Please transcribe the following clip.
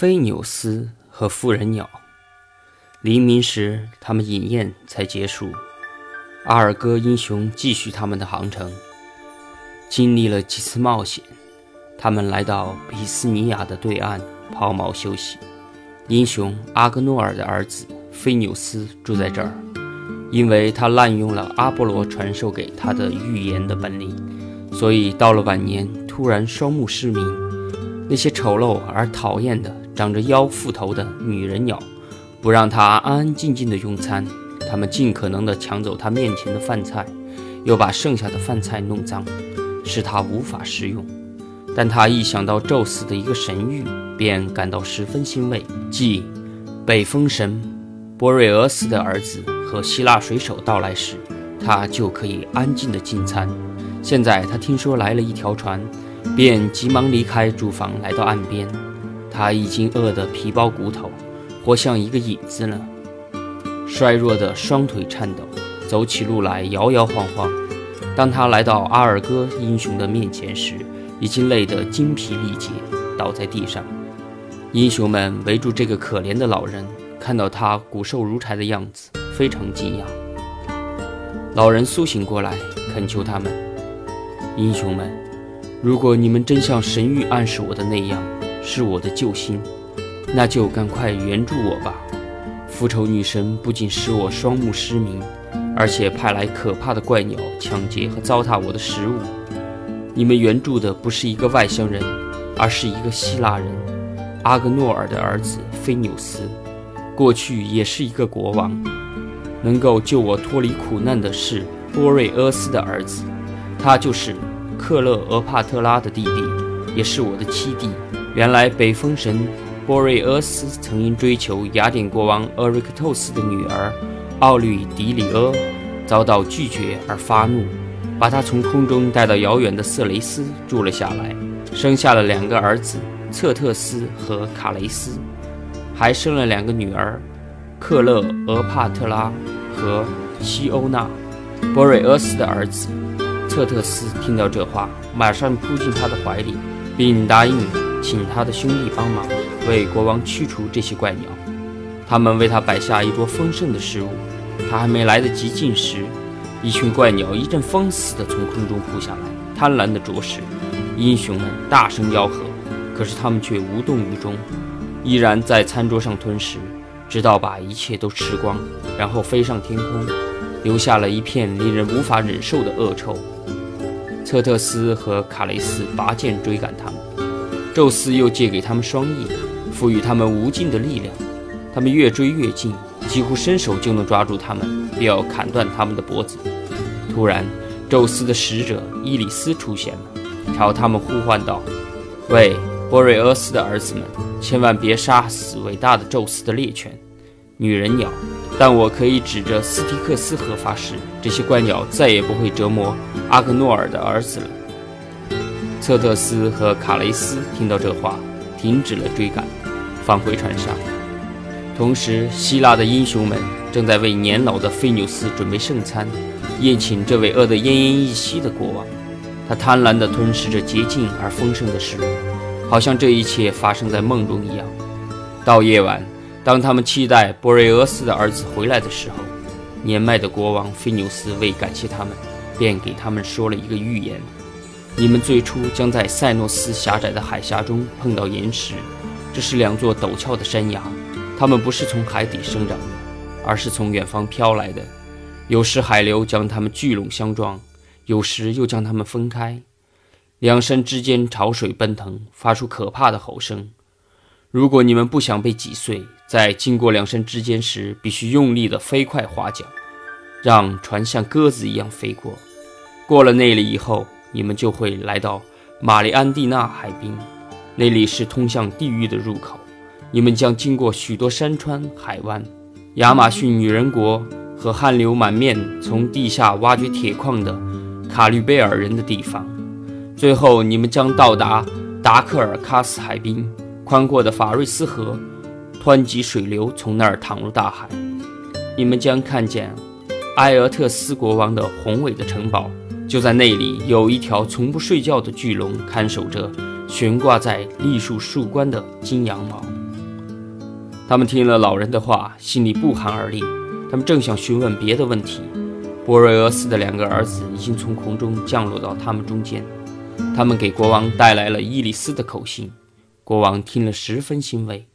飞纽斯和妇人鸟。黎明时，他们饮宴才结束。阿尔戈英雄继续他们的航程，经历了几次冒险，他们来到比斯尼亚的对岸抛锚休息。英雄阿格诺尔的儿子菲纽斯住在这儿，因为他滥用了阿波罗传授给他的预言的本领，所以到了晚年突然双目失明。那些丑陋而讨厌的、长着腰腹头的女人鸟，不让他安安静静的用餐。他们尽可能的抢走他面前的饭菜，又把剩下的饭菜弄脏，使他无法食用。但他一想到宙斯的一个神谕，便感到十分欣慰，即北风神波瑞俄斯的儿子和希腊水手到来时，他就可以安静的进餐。现在他听说来了一条船，便急忙离开住房，来到岸边。他已经饿得皮包骨头，活像一个影子了。衰弱的双腿颤抖，走起路来摇摇晃晃。当他来到阿尔戈英雄的面前时，已经累得精疲力竭，倒在地上。英雄们围住这个可怜的老人，看到他骨瘦如柴的样子，非常惊讶。老人苏醒过来，恳求他们：“英雄们，如果你们真像神谕暗示我的那样，是我的救星，那就赶快援助我吧。”复仇女神不仅使我双目失明，而且派来可怕的怪鸟抢劫和糟蹋我的食物。你们援助的不是一个外乡人，而是一个希腊人，阿格诺尔的儿子菲纽斯，过去也是一个国王。能够救我脱离苦难的是波瑞俄斯的儿子，他就是克勒俄帕特拉的弟弟，也是我的七弟。原来北风神。波瑞俄斯曾因追求雅典国王厄瑞克透斯的女儿奥吕迪里厄，遭到拒绝而发怒，把她从空中带到遥远的色雷斯住了下来，生下了两个儿子策特斯和卡雷斯，还生了两个女儿克勒俄帕特拉和西欧娜。波瑞俄斯的儿子策特斯听到这话，马上扑进他的怀里，并答应请他的兄弟帮忙。为国王驱除这些怪鸟，他们为他摆下一桌丰盛的食物。他还没来得及进食，一群怪鸟一阵风似的从空中扑下来，贪婪地啄食。英雄们大声吆喝，可是他们却无动于衷，依然在餐桌上吞食，直到把一切都吃光，然后飞上天空，留下了一片令人无法忍受的恶臭。策特斯和卡雷斯拔剑追赶他们，宙斯又借给他们双翼。赋予他们无尽的力量，他们越追越近，几乎伸手就能抓住他们，便要砍断他们的脖子。突然，宙斯的使者伊里斯出现了，朝他们呼唤道：“喂，波瑞俄斯的儿子们，千万别杀死伟大的宙斯的猎犬——女人鸟！但我可以指着斯提克斯河发誓，这些怪鸟再也不会折磨阿克诺尔的儿子了。”策特斯和卡雷斯听到这话，停止了追赶。返回船上，同时，希腊的英雄们正在为年老的菲纽斯准备圣餐，宴请这位饿得奄奄一息的国王。他贪婪地吞噬着洁净而丰盛的食物，好像这一切发生在梦中一样。到夜晚，当他们期待波瑞俄斯的儿子回来的时候，年迈的国王菲纽斯为感谢他们，便给他们说了一个预言：你们最初将在塞诺斯狭窄的海峡中碰到岩石。这是两座陡峭的山崖，它们不是从海底生长的，而是从远方飘来的。有时海流将它们聚拢相撞，有时又将它们分开。两山之间潮水奔腾，发出可怕的吼声。如果你们不想被挤碎，在经过两山之间时，必须用力地飞快划桨，让船像鸽子一样飞过。过了那里以后，你们就会来到玛丽安蒂娜海滨。那里是通向地狱的入口，你们将经过许多山川海湾，亚马逊女人国和汗流满面从地下挖掘铁矿的卡吕贝尔人的地方，最后你们将到达达克尔喀斯海滨，宽阔的法瑞斯河，湍急水流从那儿淌入大海，你们将看见埃俄特斯国王的宏伟的城堡，就在那里有一条从不睡觉的巨龙看守着。悬挂在栗树树冠的金羊毛。他们听了老人的话，心里不寒而栗。他们正想询问别的问题，波瑞俄斯的两个儿子已经从空中降落到他们中间。他们给国王带来了伊里斯的口信，国王听了十分欣慰。